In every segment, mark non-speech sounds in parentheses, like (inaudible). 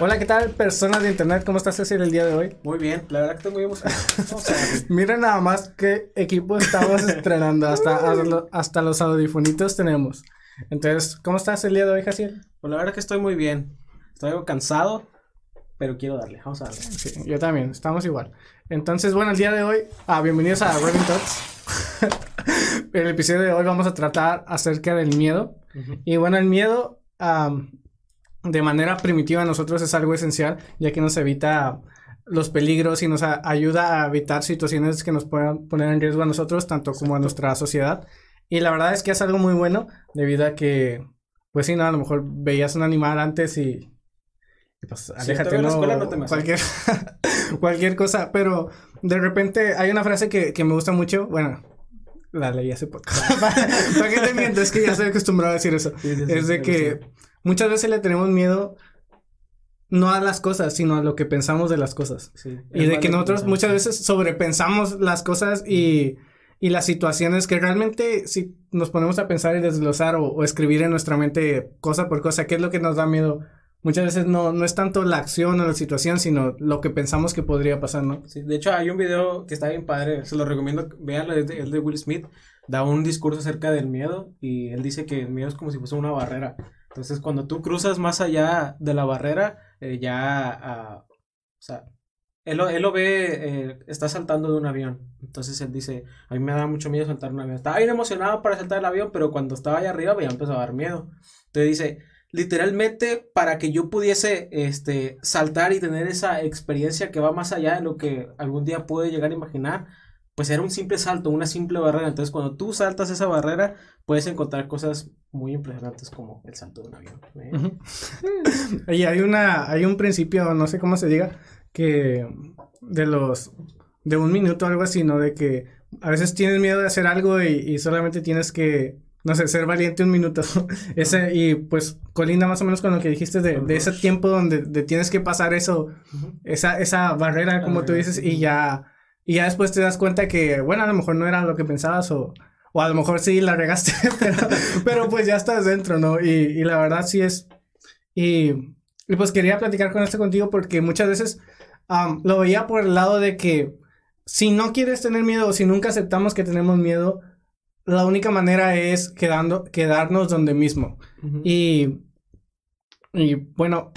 Hola, ¿qué tal, personas de internet? ¿Cómo estás, Cecil, el día de hoy? Muy bien, la verdad que estoy muy emocionado. (laughs) Miren nada más qué equipo estamos (laughs) estrenando. Hasta, hasta los audifonitos tenemos. Entonces, ¿cómo estás el día de hoy, Jaciel? Pues la verdad que estoy muy bien. Estoy algo cansado, pero quiero darle. Vamos a darle. Sí, yo también, estamos igual. Entonces, bueno, el día de hoy, ah, bienvenidos a Raving Talks. (laughs) el episodio de hoy vamos a tratar acerca del miedo. Y bueno, el miedo, de manera primitiva, a nosotros es algo esencial, ya que nos evita los peligros y nos ayuda a evitar situaciones que nos puedan poner en riesgo a nosotros, tanto como a nuestra sociedad. Y la verdad es que es algo muy bueno, debido a que, pues sí, no, a lo mejor veías un animal antes y, pues aléjate, no, cualquier, (laughs) cualquier cosa, pero de repente hay una frase que, que me gusta mucho, bueno, la leí hace poco. (laughs) ¿Para qué te miento? Es que ya estoy acostumbrado a decir eso. es de que muchas veces le tenemos miedo no a las cosas, sino a lo que pensamos de las cosas. y de que nosotros muchas veces sobrepensamos las cosas y, y, las situaciones que realmente si nos ponemos a pensar y desglosar o, o, escribir en nuestra mente cosa por cosa, ¿qué es lo que nos da miedo? muchas veces no, no es tanto la acción o la situación, sino lo que pensamos que podría pasar, ¿no? Sí, de hecho hay un video que está bien padre, se lo recomiendo, veanlo, es de, de Will Smith, da un discurso acerca del miedo y él dice que el miedo es como si fuese una barrera. Entonces cuando tú cruzas más allá de la barrera, eh, ya, ah, o sea, él él lo ve, eh, está saltando de un avión. Entonces él dice, a mí me da mucho miedo saltar un avión. Estaba bien emocionado para saltar el avión, pero cuando estaba allá arriba ya empezó a dar miedo. Entonces dice, literalmente para que yo pudiese este, saltar y tener esa experiencia que va más allá de lo que algún día pude llegar a imaginar, pues era un simple salto, una simple barrera. Entonces cuando tú saltas esa barrera, puedes encontrar cosas muy impresionantes como el salto de un avión. ¿eh? (laughs) y hay una, hay un principio, no sé cómo se diga, que de los, de un minuto o algo así, ¿no? De que a veces tienes miedo de hacer algo y solamente tienes que no sé, ser valiente un minuto. (laughs) ese, y pues colinda más o menos con lo que dijiste de, de ese tiempo donde tienes que pasar eso, esa, esa barrera, como tú dices, y ya, y ya después te das cuenta que, bueno, a lo mejor no era lo que pensabas o, o a lo mejor sí la regaste, (laughs) pero, pero pues ya estás dentro, ¿no? Y, y la verdad sí es, y, y, pues quería platicar con esto contigo porque muchas veces lo veía por el lado de que si no quieres tener miedo o si nunca aceptamos que tenemos miedo, la única manera es quedando, quedarnos donde mismo. y, y bueno,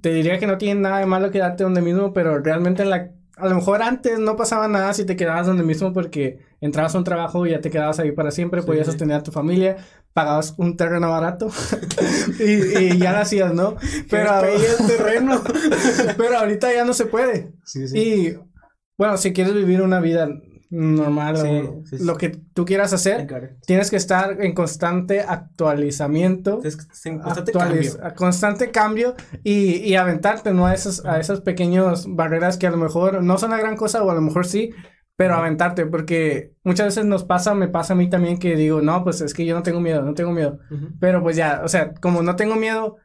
te diría que no tiene nada de malo quedarte donde mismo, pero realmente la, a lo mejor antes no pasaba nada si te quedabas donde mismo porque entrabas a un trabajo y ya te quedabas ahí para siempre, podías sostener a tu familia, pagabas un terreno barato (laughs) y, ya lo hacías, ¿no? Pero, el terreno. (laughs) pero ahorita ya no se puede. Y bueno, si quieres vivir una vida normal o lo que tú quieras hacer, tienes que estar en constante actualizamiento, en constante cambio, constante cambio y, y aventarte, ¿no? A esas, a esas pequeñas barreras que a lo mejor no son la gran cosa o a lo mejor sí, pero aventarte, porque muchas veces nos pasa, me pasa a mí también que digo, no, pues es que yo no tengo miedo, no tengo miedo, pero pues ya, o sea, como no tengo miedo,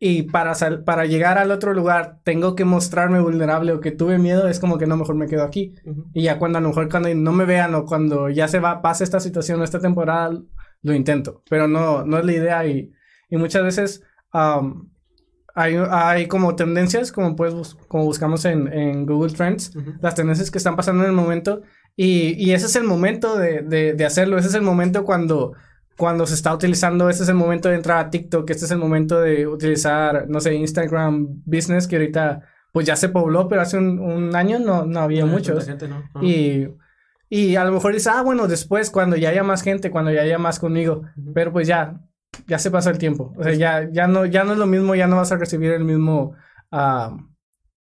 y para, para llegar al otro lugar tengo que mostrarme vulnerable o que tuve miedo, es como que no, mejor me quedo aquí. Y ya cuando a lo mejor cuando no me vean o cuando ya se va, pasa esta situación o esta temporada, lo intento. Pero no, no es la idea y, y muchas veces hay, hay como tendencias, como, pues, como buscamos en, en Google Trends, las tendencias que están pasando en el momento y, y ese es el momento de, de, de hacerlo, ese es el momento cuando cuando se está utilizando, este es el momento de entrar a TikTok, este es el momento de utilizar, no sé, Instagram Business, que ahorita pues ya se pobló, pero hace un, año no, no había muchos. Y, y a lo mejor dices, ah, bueno, después, cuando ya haya más gente, cuando ya haya más conmigo, pero pues ya, ya se pasa el tiempo. O sea, ya, ya, no, ya no es lo mismo, ya no vas a recibir el mismo uh,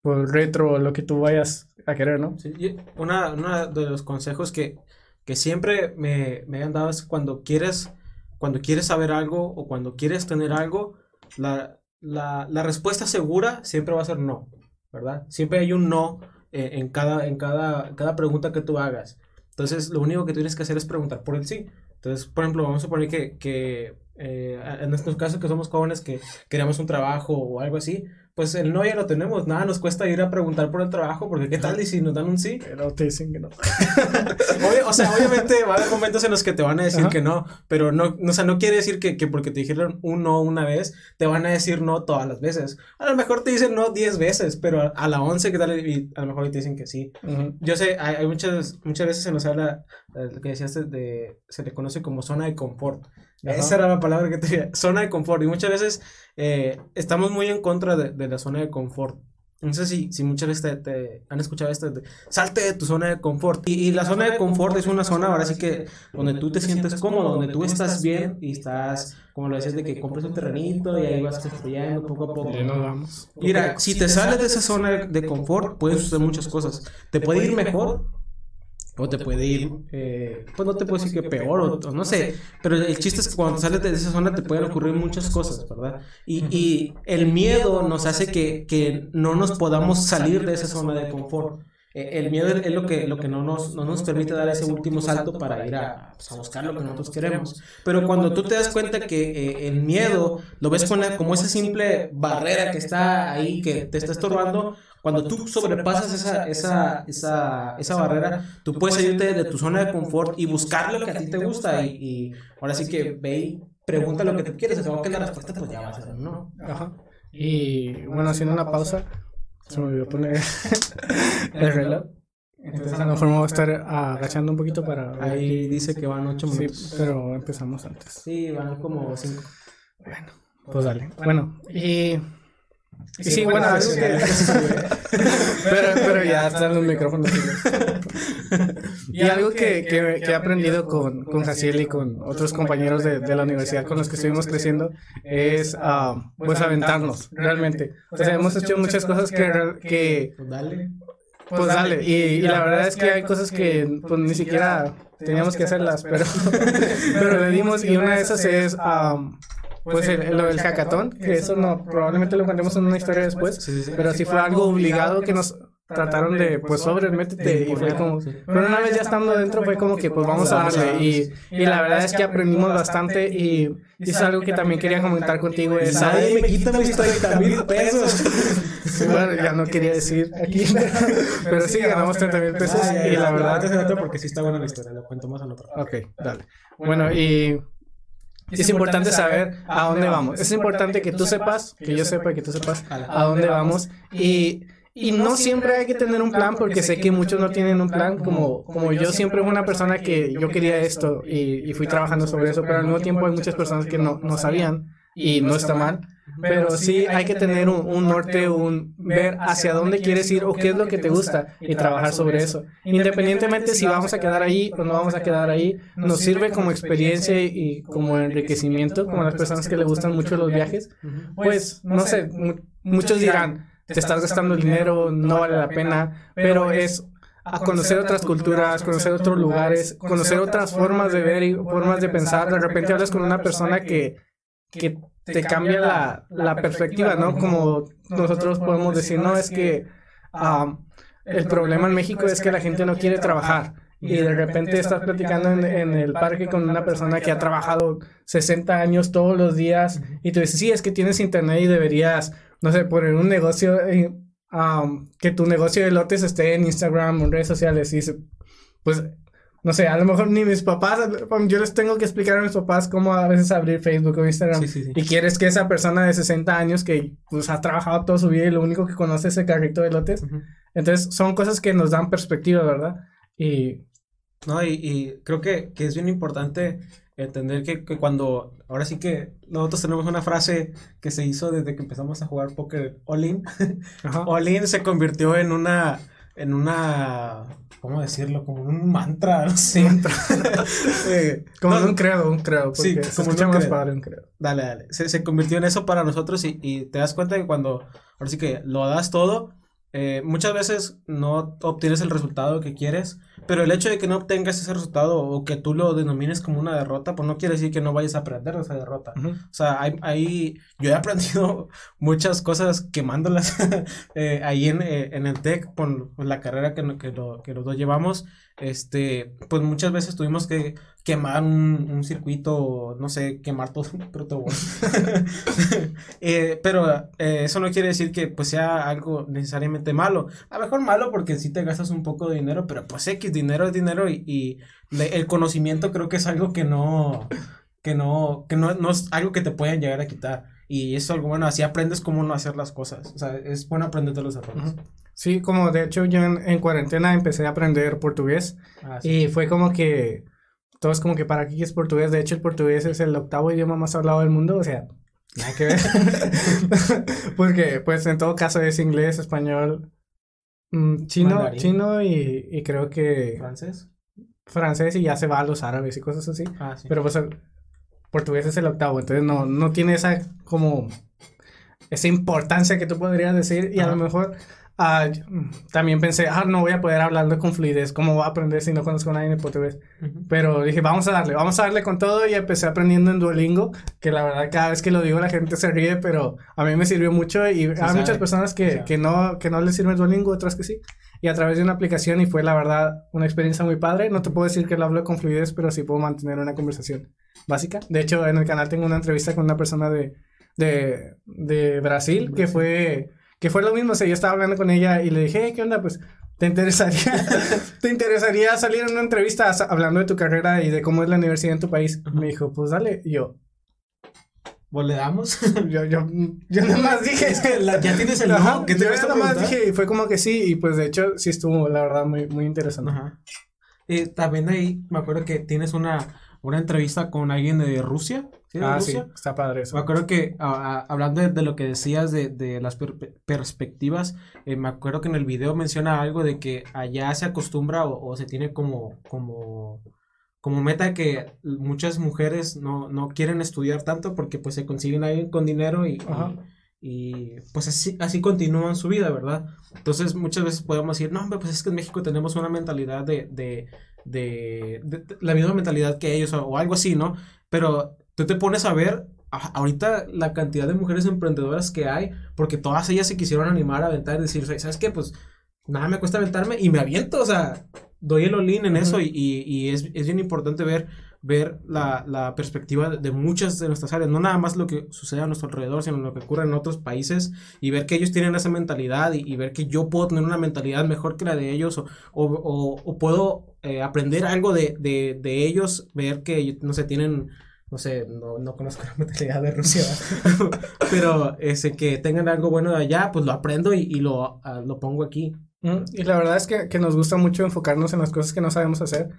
pues, retro, lo que tú vayas a querer, ¿no? Sí, una, uno de los consejos que, que siempre me, me han dado es cuando quieres cuando quieres saber algo o cuando quieres tener algo, la, la, la respuesta segura siempre va a ser no, ¿verdad? Siempre hay un no eh, en, cada, en cada, cada pregunta que tú hagas. Entonces, lo único que tienes que hacer es preguntar por el sí. Entonces, por ejemplo, vamos a suponer que, que eh, en estos casos que somos jóvenes que queremos un trabajo o algo así, pues el no ya lo tenemos, nada nos cuesta ir a preguntar por el trabajo, porque qué tal y si nos dan un sí. Pero te dicen que no. (laughs) o sea, obviamente va a haber momentos en los que te van a decir que no, pero no, o sea, no quiere decir que, que, porque te dijeron un no una vez, te van a decir no todas las veces. A lo mejor te dicen no diez veces, pero a, la once, ¿qué tal? Y a lo mejor te dicen que sí. Yo sé, hay, hay, muchas, muchas veces se nos habla, eh, lo que decías, de, se le conoce como zona de confort. Esa era la palabra que te (laughs) zona de confort. Y muchas veces eh, estamos muy en contra de, de, la zona de confort. No sé si, si muchas veces te, han escuchado esto, de, salte de tu zona de confort. Y, la, zona de confort es una zona ahora sí que donde tú te sientes cómodo, donde tú estás bien y estás, como lo decías, de que compres un terrenito y ahí vas construyendo poco a poco. vamos. Mira, si te sales de esa zona de confort, puedes hacer muchas cosas. Te puede ir mejor o te puede ir, eh, pues no te puedo decir que peor, o, no sé, pero el chiste es que cuando sales de esa zona te pueden ocurrir muchas cosas, ¿verdad? Y, y el miedo nos hace que, que, no nos podamos salir de esa zona de confort. Eh, el miedo es lo que, lo que no, nos, no nos permite dar ese último salto para ir a, pues, a buscar lo que nosotros queremos. Pero cuando tú te das cuenta que eh, el miedo lo ves con como esa simple barrera que está ahí, que te está estorbando, cuando tú sobrepasas esa, esa, esa, esa barrera, tú puedes salirte de tu zona de confort y buscar lo que a ti te gusta. Y, y ahora sí que ve y pregunta lo que tú quieres. O que la respuesta pues ya va a ser no. Ajá. Y bueno, haciendo una pausa, se me olvidó poner (laughs) (laughs) el reloj. Entonces a lo mejor me voy a estar agachando un poquito para... Ahí dice que van ocho minutos. Sí, pero empezamos antes. Sí, van como cinco. Bueno, pues dale. Bueno, y... Sí, bueno, algo que... (laughs) pero, pero ya están los micrófonos. y (laughs) algo que, que, que, he aprendido con, con Jaciel y con otros compañeros de, de, la universidad con los que estuvimos creciendo es uh, pues aventarnos, realmente. O sea, hemos hecho muchas cosas que... que pues dale. Pues dale. Y, y la verdad es que hay cosas que pues ni siquiera teníamos que hacerlas, pero, (laughs) pero le dimos y una de esas es... Um, pues el, lo del hackathon, que eso no, probablemente lo contemos en una historia después, pero sí fue algo obligado que nos trataron de, pues sobre, métete, y fue como, pero una vez ya estando dentro fue como que, pues vamos a darle, y, y la verdad es que aprendimos bastante, y, y es algo que también quería comentar contigo, es, ay, me quita mis 30 mil pesos. (laughs) bueno, ya no quería decir aquí, pero (laughs) sí ganamos 30 mil pesos, y la verdad, porque sí está buena la historia, lo cuento más al otro. Ok, dale. Bueno, y... Es, importante saber a dónde vamos. Es importante que tú sepas, que yo sepa, que tú sepas a dónde vamos. Y, y no siempre hay que tener un plan porque sé que muchos no tienen un plan. Como, como yo siempre fui una persona que yo quería esto y, y fui trabajando sobre eso, pero al mismo tiempo hay muchas personas que no, no sabían y no está mal. Pero sí hay que tener un, norte, un ver hacia dónde quieres ir o qué es lo que te gusta y trabajar sobre eso. Independientemente si vamos a quedar ahí o no vamos a quedar ahí, nos sirve como experiencia y como enriquecimiento, como las personas que le gustan mucho los viajes. Pues, no sé, muchos dirán, te estás gastando dinero, no vale la pena, pero es a conocer otras culturas, conocer otros lugares, conocer otras formas de ver y formas de pensar. De repente hablas con una persona que, que te cambia la, la perspectiva, ¿no? Como nosotros podemos decir, no, es que el problema en México es que la gente no quiere trabajar. Y de repente estás platicando en, en, el parque con una persona que ha trabajado 60 años todos los días y tú dices, sí, es que tienes internet y deberías, no sé, poner un negocio, que tu negocio de lotes esté en Instagram o en redes sociales. Y pues no sé, a lo mejor ni mis papás, yo les tengo que explicar a mis papás cómo a veces abrir Facebook o Instagram. Y quieres que esa persona de 60 años que pues ha trabajado toda su vida y lo único que conoce es el carrito de lotes. Entonces son cosas que nos dan perspectiva, ¿verdad? Y... No, y, y creo que, que, es bien importante entender que, que, cuando, ahora sí que nosotros tenemos una frase que se hizo desde que empezamos a jugar póker all-in. all-in (laughs) se convirtió en una, en una ¿cómo decirlo? Como un mantra, no sé. (laughs) como un credo, un credo. Sí, como un más padre un credo. Dale, dale. Se, se, convirtió en eso para nosotros y, y, te das cuenta que cuando, ahora sí que lo das todo, eh, muchas veces no obtienes el resultado que quieres, pero el hecho de que no obtengas ese resultado o que tú lo denomines como una derrota, pues no quiere decir que no vayas a aprender de esa derrota. O sea, hay, hay, yo he aprendido (laughs) muchas cosas quemándolas (laughs) eh, ahí en, eh, en, el TEC con, la carrera que, que, lo, que los dos llevamos. Este, pues muchas veces tuvimos que quemar un, circuito, no sé, quemar todo un protobol. (laughs) eh, pero eh, eso no quiere decir que pues sea algo necesariamente malo. A lo mejor malo porque sí te gastas un poco de dinero, pero pues X, dinero es dinero y, el conocimiento creo que es algo que no, que no, que no, no es algo que te pueden llegar a quitar. Y eso es algo bueno, así aprendes cómo no hacer las cosas. O sea, es bueno aprender de los errores. Sí, como de hecho yo en, en cuarentena empecé a aprender portugués Ah, sí. y fue como que todos como que para qué es portugués, de hecho el portugués es el octavo idioma más hablado del mundo, o sea, nada que ver. (laughs) Porque pues en todo caso es inglés, español, mm, chino, Mandarín. chino y, y creo que ¿Francés? francés y ya se va a los árabes y cosas así. Ah, sí. Pero pues el portugués es el octavo, entonces no, no tiene esa como esa importancia que tú podrías decir y a lo mejor ah, mm, también pensé, ah, no voy a poder hablarlo con fluidez, ¿cómo voy a aprender si no conozco a nadie de portugués? Ujú. Pero dije, vamos a darle, vamos a darle con todo y empecé aprendiendo en Duolingo, que la verdad cada vez que lo digo la gente se ríe, pero a mí me sirvió mucho y hay sabe, muchas personas que, que no, que no les sirve el Duolingo, otras que sí. Y a través de una aplicación y fue la verdad una experiencia muy padre. No te puedo decir que lo hablo con fluidez, pero sí puedo mantener una conversación básica. De hecho, en el canal tengo una entrevista con una persona de, de, de Brasil, que Brasil. fue que fue lo mismo. O sea, yo estaba hablando con ella y le dije, "Hey, ¿qué onda? Pues, ¿te interesaría, (laughs) ¿te interesaría salir en una entrevista hablando de tu carrera y de cómo es la universidad en tu país? Me dijo, pues dale. Y yo, ¿Vos le damos? (laughs) yo, yo, yo nada más dije, Es que la- ya tienes el (laughs) no, ¿qué te yo nada más dije y fue como que sí, y pues de hecho sí estuvo, la verdad, muy, muy interesante. Ajá. Eh, también ahí me acuerdo que tienes una, una entrevista con alguien de Rusia. ¿Sí? ¿De Ah, sí, está padre eso. Me acuerdo que a- a- hablando de, de lo que decías de, de las per- perspectivas, eh, me acuerdo que en el video menciona algo de que allá se acostumbra o, o se tiene como, como, como meta que muchas mujeres no, no quieren estudiar tanto porque pues se consiguen alguien con dinero y, y- Ajá. y, pues así, así continúan su vida, ¿verdad? Entonces muchas veces podemos decir, no, hombre, pues es que en México tenemos una mentalidad de, de, de, de- de- la misma mentalidad que ellos o, o algo así, ¿no? Pero tú te pones a ver ahorita la cantidad de mujeres emprendedoras que hay, porque todas ellas se quisieron animar a aventar y decir, ¿sabes qué? Pues nada me cuesta aventarme y me aviento, o sea, doy el olín en eso y, y- y es, es bien importante ver, ver la, la perspectiva de muchas de nuestras áreas, no nada más lo que sucede a nuestro alrededor, sino lo que ocurre en otros países y ver que ellos tienen esa mentalidad y, y ver que yo puedo tener una mentalidad mejor que la de ellos o, o, o- o puedo eh, aprender algo de, de, de ellos, ver que, no sé, tienen no sé, no, no conozco la (laughs) mentalidad de Rusia, (laughs) pero ese que tengan algo bueno de allá, pues lo aprendo y, y lo, ah, lo pongo aquí. Mm, Y la verdad es que, que nos gusta mucho enfocarnos en las cosas que no sabemos hacer.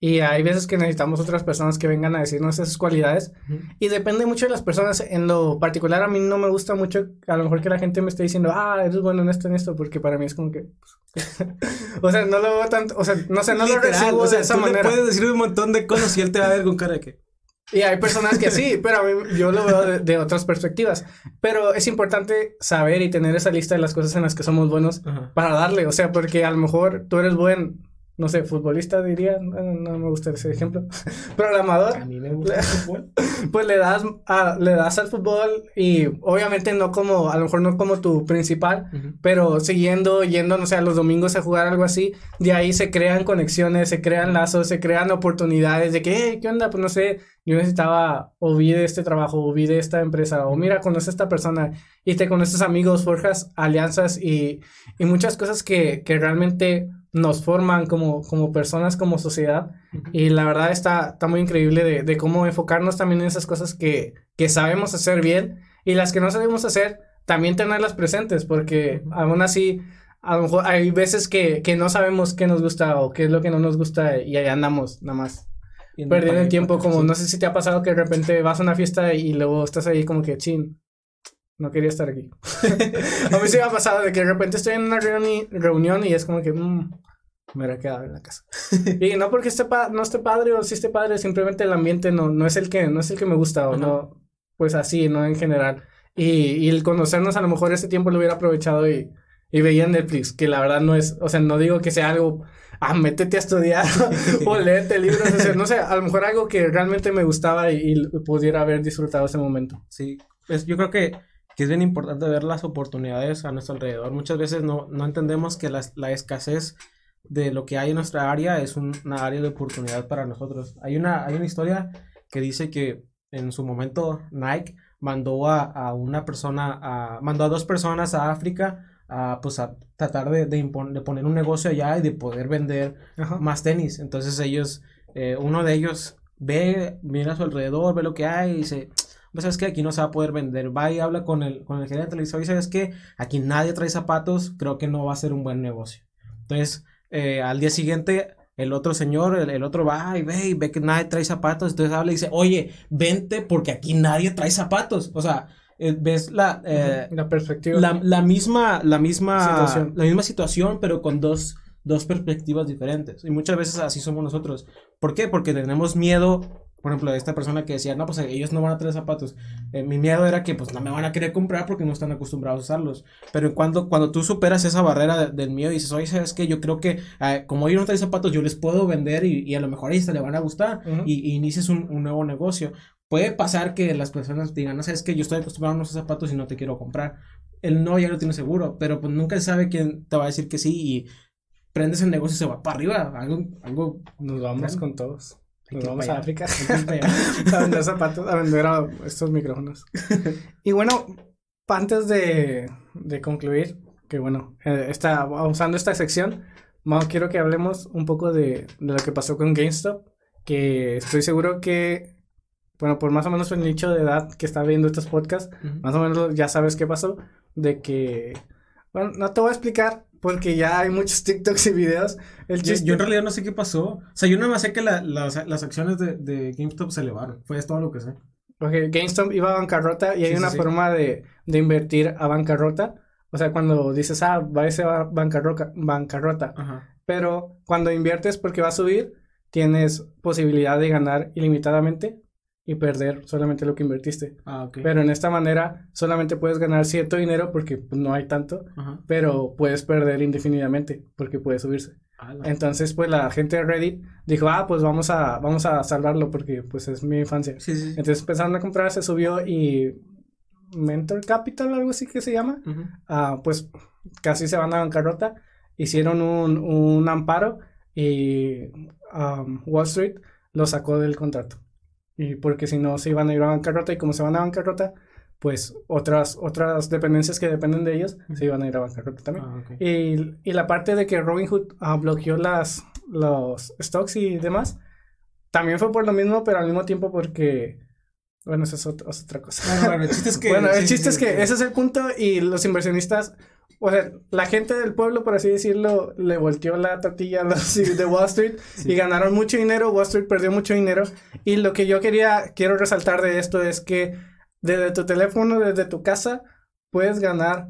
Y hay veces que necesitamos otras personas que vengan a decirnos esas cualidades. Y depende mucho de las personas. En lo particular, a mí no me gusta mucho, a lo mejor que la gente me esté diciendo, ah, eres bueno en esto, en esto, porque para mí es como que. pues, (laughs) o sea, no lo veo tanto. O sea, no sé, no lo Literal, recibo o sea, de esa tú le manera. puedes decir un montón de cosas y él te va a ver con cara de que... Y hay personas que sí, (laughs) pero a mí yo lo veo de, de otras perspectivas. Pero es importante saber y tener esa lista de las cosas en las que somos buenos Ajá. para darle. O sea, porque a lo mejor tú eres buen, no sé, futbolista diría, no, no me gusta ese ejemplo, (laughs) programador. A mí me gusta el fútbol. (laughs) Pues le das, a- le das al fútbol y obviamente no como, a lo mejor no como tu principal, Ujú. pero siguiendo, yendo, no sé, a los domingos a jugar algo así, de ahí se crean conexiones, se crean lazos, se crean oportunidades de que, "Hey, ¿qué onda? Pues no sé, yo necesitaba, o vi de este trabajo, o vi de esta empresa, o mira, conoces a esta persona, y te conoces amigos, forjas alianzas y, y muchas cosas que, que realmente nos forman como, como personas, como sociedad. Y la verdad está, está muy increíble de, de cómo enfocarnos también en esas cosas que, que sabemos hacer bien y las que no sabemos hacer, también tenerlas presentes, porque aún así, a lo mejor hay veces que, que no sabemos qué nos gusta o qué es lo que no nos gusta y ahí andamos nada más. Perdiendo el tiempo, como no sé si te ha pasado que de repente vas a una fiesta y luego estás ahí como que, chin, no quería estar aquí. (laughs) a mí sí me ha pasado de que de repente estoy en una reuni- reunión y es como que, mmm, me hubiera quedado en la casa. (laughs) y no porque esté pa- no esté padre o sí esté padre, simplemente el ambiente no, no es el que, no es el que me gusta o Ajá. no, pues así, no en general. Y, y el conocernos a lo mejor ese tiempo lo hubiera aprovechado y, y veía Netflix, que la verdad no es, o sea, no digo que sea algo, ah, métete a estudiar (laughs) o léete libros, o sea, no sé, a lo mejor algo que realmente me gustaba y, y pudiera haber disfrutado ese momento. Sí, pues yo creo que, que es bien importante ver las oportunidades a nuestro alrededor. Muchas veces no, no entendemos que las- la escasez de lo que hay en nuestra área es un- una área de oportunidad para nosotros. Hay una, hay una historia que dice que en su momento Nike mandó a, a una persona, a, mandó a dos personas a África a, pues, a tratar de, de, de poner un negocio allá y de poder vender Ajá. más tenis. Entonces ellos, eh, uno de ellos ve, mira a su alrededor, ve lo que hay y dice, sabes que aquí no se va a poder vender. Va y habla con el, con el gerente, le dice, oye, ¿sabes qué? Aquí nadie trae zapatos, creo que no va a ser un buen negocio. Entonces, eh, al día siguiente, el otro señor, el, el otro va y ve y ve que nadie trae zapatos, entonces habla y dice, oye, vente porque aquí nadie trae zapatos. O sea, eh, ves la... eh, la perspectiva. la, la misma, la misma Situación. la misma situación, pero con dos, dos perspectivas diferentes. Y muchas veces así somos nosotros. ¿Por qué? Porque tenemos miedo. Por ejemplo, esta persona que decía, no, pues ellos no van a traer zapatos. Eh, mi miedo era que pues no me van a querer comprar porque no están acostumbrados a usarlos. Pero cuando, cuando tú superas esa barrera de- del miedo y dices, oye, ¿sabes qué? Yo creo que eh, como ellos no traen zapatos, yo les puedo vender y, y a lo mejor a ellos le van a gustar Ujú. y, y inicies un, un nuevo negocio. Puede pasar que las personas digan, no sabes que yo estoy acostumbrado a unos zapatos y no te quiero comprar. El no ya lo tiene seguro, pero pues nunca se sabe quién te va a decir que sí y prendes el negocio y se va para arriba. Algo, algo. Nos vamos con todos. Nos vamos a. África. (laughs) A vender zapatos, a vender a estos micrófonos. y bueno, antes de, de concluir, que bueno, eh, esta, usando esta sección, quiero que hablemos un poco de, de lo que pasó con GameStop, que estoy seguro que, bueno, por más o menos el nicho de edad que está viendo estos podcasts, más o menos ya sabes qué pasó, de que, bueno, no te voy a explicar porque ya hay muchos TikToks y videos. El Yo, yo en realidad no sé qué pasó. O sea, yo nada más sé que la- las, las acciones de, de GameStop se elevaron. Fue todo lo que sé. Ok, GameStop iba a bancarrota y hay Sí, sí, una sí. forma de, de invertir a bancarrota. O sea, cuando dices, ah, va a ser bancarrota, bancarrota. Ajá. Pero cuando inviertes porque va a subir, tienes posibilidad de ganar ilimitadamente y perder solamente lo que invertiste. Ah. Pero en esta manera solamente puedes ganar cierto dinero porque pues, no hay tanto, Ajá. pero puedes perder indefinidamente porque puede subirse. Ala. Entonces, pues la gente de Reddit dijo, ah, pues vamos a, vamos a salvarlo porque pues es mi infancia. Sí, sí. sí. Entonces empezaron a comprar, se subió y Mentor Capital, algo así que se llama, ah, pues casi se van a bancarrota. Hicieron un, un amparo y um, Wall Street lo sacó del contrato. Y porque si no se iban a ir a bancarrota y como se van a bancarrota, pues otras, otras dependencias que dependen de ellos se iban a ir a bancarrota también. Ah. Y, y la parte de que Robinhood ah, bloqueó las, los stocks y demás, también fue por lo mismo, pero al mismo tiempo porque, bueno, eso es, ot- es otra cosa. Bueno, el chiste es (laughs) que. Bueno, el sí, chiste sí, es que sí. ese es el punto y los inversionistas, o sea, la gente del pueblo, por así decirlo, le volteó la tortilla a los (laughs) de Wall Street Sí. y ganaron mucho dinero, Wall Street perdió mucho dinero y lo que yo quería, quiero resaltar de esto es que desde tu teléfono, desde tu casa, puedes ganar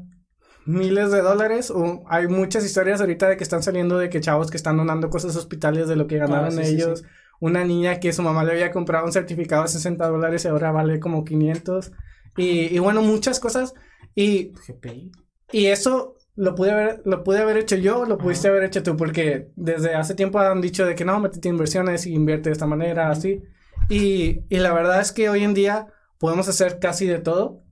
miles de dólares o hay muchas historias ahorita de que están saliendo de que chavos que están donando cosas a hospitales de lo que ganaron Ah, sí, sí, ellos. Una niña que su mamá le había comprado un certificado de 60 dólares y ahora vale como 500. Y, y bueno, muchas cosas. Y, GPI. Y eso lo pude haber, lo pude haber hecho yo, lo pudiste Ajá. haber hecho tú, porque desde hace tiempo han dicho de que no, metete inversiones y invierte de esta manera, así. Y, y la verdad es que hoy en día podemos hacer casi de todo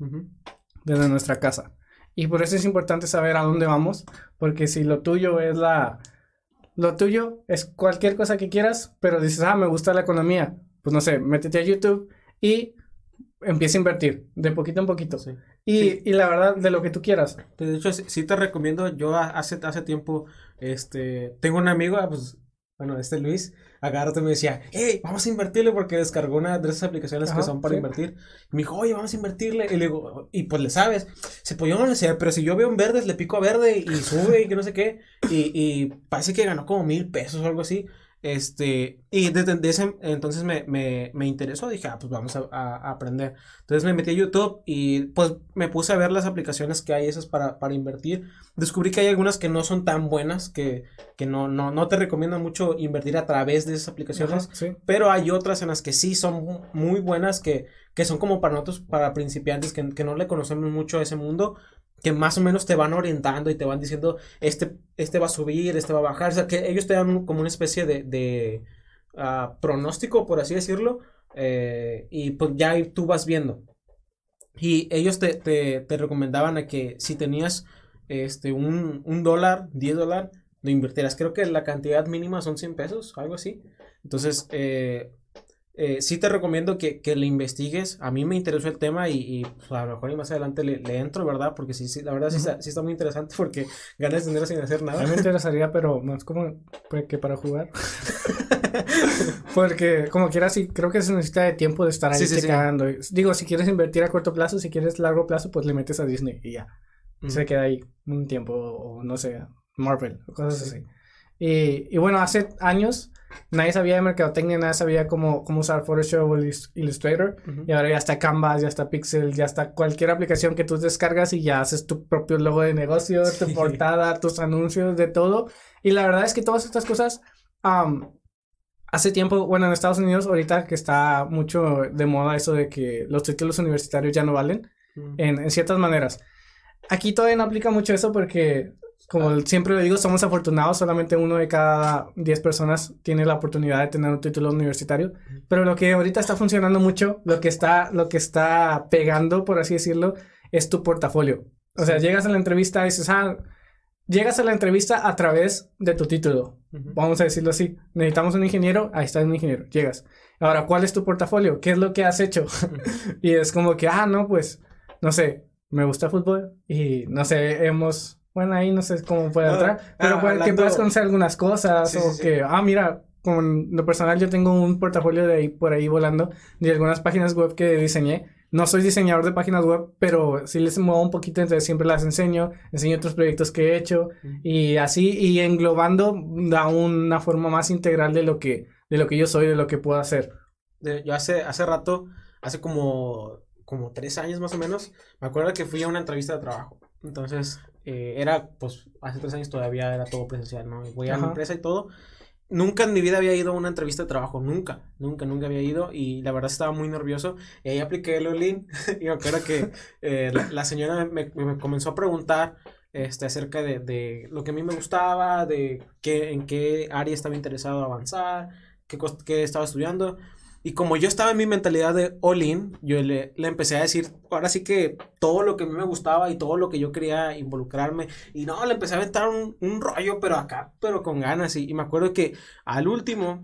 desde nuestra casa. Y por eso es importante saber a dónde vamos, porque si lo tuyo es la... Lo tuyo es cualquier cosa que quieras, pero dices, ah, me gusta la economía. Pues no sé, métete a YouTube y empieza a invertir de poquito en poquito. Sí. Y, Sí. y la verdad, de lo que tú quieras. Pues, De hecho, sí, te recomiendo, yo hace, hace tiempo, este, tengo un amigo, ah, pues, bueno, este Luis, agarrate me decía, hey, vamos a invertirle porque descargó una de esas aplicaciones que Ajá, son para sí. invertir. Y me dijo, oye, vamos a invertirle. Y le digo, y pues le sabes. Se pues yo no le sé, pero si yo veo en verdes, le pico a verde y sube y que no sé qué. Y, y parece que ganó como mil pesos o algo así. Este, y desde de ese entonces me, me, me interesó, dije, ah, pues vamos a, aprender. Entonces me metí a YouTube y pues me puse a ver las aplicaciones que hay esas para, para invertir. Descubrí que hay algunas que no son tan buenas, que, que no, no, no te recomiendo mucho invertir a través de esas aplicaciones. Ajá, sí. Pero hay otras en las que sí son mu- muy buenas, que, que son como para nosotros, para principiantes, que, que no le conocemos mucho a ese mundo, que más o menos te van orientando y te van diciendo, este, este va a subir, este va a bajar, o sea, que ellos te dan como una especie de, ah, pronóstico, por así decirlo, eh, y pues ya tú vas viendo. Y ellos te, te, recomendaban a que si tenías este, un, un dólar, 10 dólares, lo invirtieras. Creo que la cantidad mínima son 100 pesos, algo así. Entonces, eh, eh, sí te recomiendo que, que le investigues. A mí me interesó el tema y, y pues, a lo mejor y más adelante le, le entro, ¿verdad? Porque sí, sí, la verdad sí, está, sí está muy interesante porque (laughs) ganas dinero sin hacer A nada. mí me (laughs) interesaría, pero más como que para jugar. (laughs) Porque como quieras, sí, creo que se necesita de tiempo de estar ahí Sí, checando. Digo, si quieres invertir a corto plazo, si quieres largo plazo, pues le metes a Disney y ya. Se queda ahí un tiempo, o no sé, Marvel, o cosas así. Y, y bueno, hace años nadie sabía de mercadotecnia, nadie sabía cómo, cómo usar Photoshop o Illus- Illustrator. Y ahora ya está Canvas, ya está Pixel, ya está cualquier aplicación que tú descargas y ya haces tu propio logo de negocio, (laughs) tu Sí. portada, tus anuncios, de todo. Y la verdad es que todas estas cosas, hace tiempo, bueno, en Estados Unidos ahorita que está mucho de moda eso de que los títulos universitarios ya no valen en, en ciertas maneras. Aquí todavía no aplica mucho eso porque, como siempre lo digo, somos afortunados, solamente uno de cada 10 personas tiene la oportunidad de tener un título universitario, pero lo que ahorita está funcionando mucho, lo que está, lo que está pegando, por así decirlo, es tu portafolio. O sea, llegas a la entrevista y dices, ah, llegas a la entrevista a través de tu título. Vamos a decirlo así. Necesitamos un ingeniero, ahí está un ingeniero, llegas. Ahora, ¿cuál es tu portafolio? ¿Qué es lo que has hecho? (laughs) y es como que, ah, no, pues, no sé, me gusta fútbol y no sé, hemos, bueno, ahí no sé cómo puede entrar, ah, pero puede- que hablando- puedas conocer algunas cosas Sí, o sí, sí. que, ah, mira, con lo personal yo tengo un portafolio de ahí por ahí volando de algunas páginas web que diseñé. No soy diseñador de páginas web, pero sí les muevo un poquito, entonces siempre las enseño, enseño otros proyectos que he hecho y así, y englobando da una forma más integral de lo que, de lo que yo soy, de lo que puedo hacer. Yo hace, hace rato, hace como, como tres años más o menos, me acuerdo que fui a una entrevista de trabajo. Entonces, eh, era, pues, hace tres años todavía era todo presencial, ¿no? Y Voy a la empresa y todo. Nunca en mi vida había ido a una entrevista de trabajo, nunca, nunca, nunca había ido y la verdad estaba muy nervioso. Y ahí apliqué el Olin (laughs) y me acuerdo que eh, la, la señora me, me comenzó a preguntar este, acerca de, de lo que a mí me gustaba, de qué, en qué área estaba interesado avanzar, qué, qué estaba estudiando. Y como yo estaba en mi mentalidad de all-in, yo le, le empecé a decir, ahora sí que todo lo que a mí me gustaba y todo lo que yo quería involucrarme. Y no, le empecé a aventar un, un rollo, pero acá, pero con ganas. Y, y me acuerdo que al último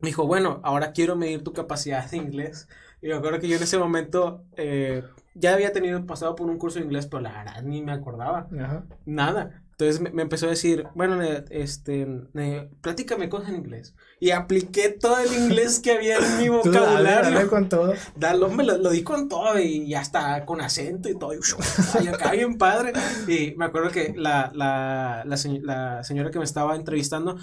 me dijo, bueno, ahora quiero medir tu capacidad de inglés. Y me acuerdo que yo en ese momento eh, ya había tenido pasado por un curso de inglés, pero la verdad ni me acordaba. Ajá. Nada. Entonces me, me empezó a decir, bueno, este, ne- platícame cosas en inglés. Y apliqué todo el inglés que había en mi (laughs) dale, vocabulario. dale con todo. Dalo, me lo, lo di con todo y ya está con acento y todo. Y, acá bien padre. Y me acuerdo que la, la, la, la señora que me estaba entrevistando,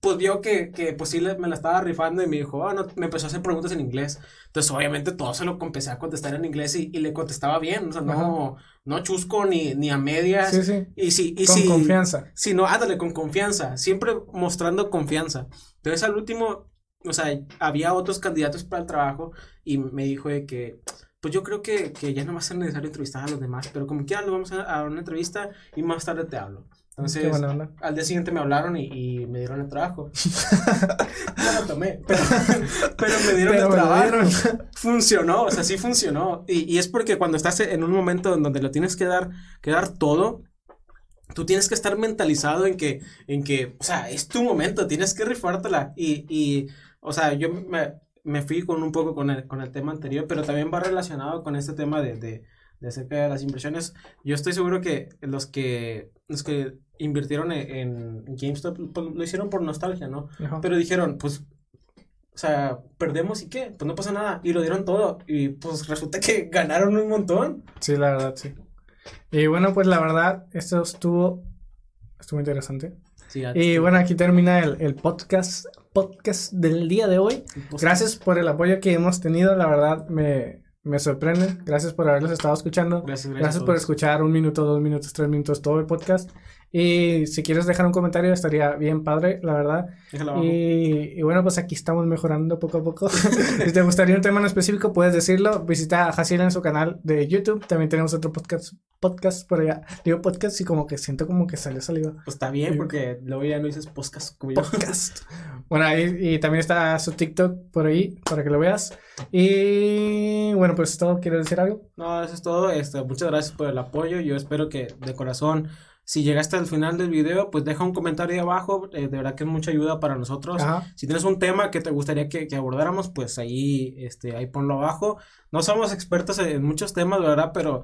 pues vio que, que pues sí le- me la estaba rifando y me dijo, ah, no, me empezó a hacer preguntas en inglés. Entonces, obviamente, todo se lo empecé a contestar en inglés y, y le contestaba bien. O sea, no, no chusco ni, ni a medias. Sí, sí. Y sí, y Con sí. confianza. Sí, no, ándale, con confianza, siempre mostrando confianza. Entonces al último, o sea, había otros candidatos para el trabajo y me dijo de que, pues yo creo que, que ya no va a ser necesario entrevistar a los demás, pero como quiera, lo vamos a, a una entrevista y más tarde te hablo. Entonces, al día siguiente me hablaron y, y me dieron el trabajo. (laughs) no lo tomé, pero, (laughs) pero me dieron Pero el trabajo. dieron. Funcionó, o sea, sí funcionó. Y, y es porque cuando estás en un momento en donde lo tienes que dar, que dar todo, tú tienes que estar mentalizado en que, en que, o sea, es tu momento, tienes que rifártela. Y, y o sea, yo me, me fui con un poco con el, con el tema anterior, pero también va relacionado con este tema de, de, de acerca de las inversiones. Yo estoy seguro que los que, los que invirtieron en, en GameStop pues, lo hicieron por nostalgia, ¿no? Ajá. Pero dijeron, pues, o sea, perdemos y qué, pues no pasa nada. Y lo dieron todo. Y pues resulta que (laughs) ganaron un montón. Sí, la verdad, sí. Y bueno, pues la verdad, esto estuvo, estuvo interesante. Sí, Y bueno, aquí termina el, el podcast, podcast del día de hoy. Gracias por el apoyo que hemos tenido, la verdad me, me sorprende. Gracias por haberlos estado escuchando. Gracias, Gracias a por escuchar un minuto, dos minutos, tres minutos, todo el podcast. Y si quieres dejar un comentario, estaría bien padre, la verdad. Y, y bueno, pues aquí estamos mejorando poco a poco. (laughs) si te gustaría un tema en específico, puedes decirlo. Visita a Jaciel en su canal de YouTube. También tenemos otro podcast, podcast por allá. Digo podcast y como que siento como que salió saliva. Pues está bien, Sí. porque luego ya no dices podcast como yo. Podcast. bueno, ahí y también está su TikTok por ahí para que lo veas. Y bueno, pues todo. ¿Quieres decir algo? No, eso es todo. Este, muchas gracias por el apoyo. Yo espero que de corazón Si llegaste al final del video, pues deja un comentario ahí abajo. eh, de verdad que es mucha ayuda para nosotros. Ajá. Si tienes un tema que te gustaría que, que abordáramos, pues ahí, este, ahí ponlo abajo. No somos expertos en muchos temas, ¿verdad? Pero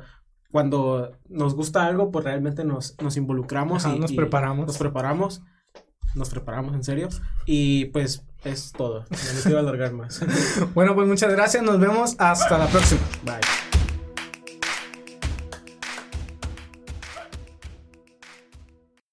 cuando nos gusta algo, pues realmente nos, nos involucramos Ajá, y nos y preparamos. Nos preparamos. Nos preparamos, en serio. Y pues es todo. No me quiero alargar más. (laughs) Bueno, pues muchas gracias. Nos vemos hasta la próxima. Bye.